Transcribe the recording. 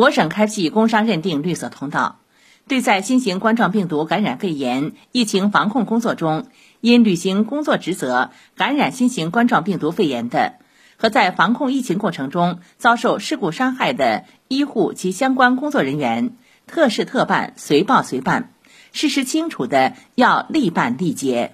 我省开启工伤认定绿色通道。对在新型冠状病毒感染肺炎疫情防控工作中因履行工作职责感染新型冠状病毒肺炎的和在防控疫情过程中遭受事故伤害的医护及相关工作人员特事特办随报随办事实清楚的要立办立结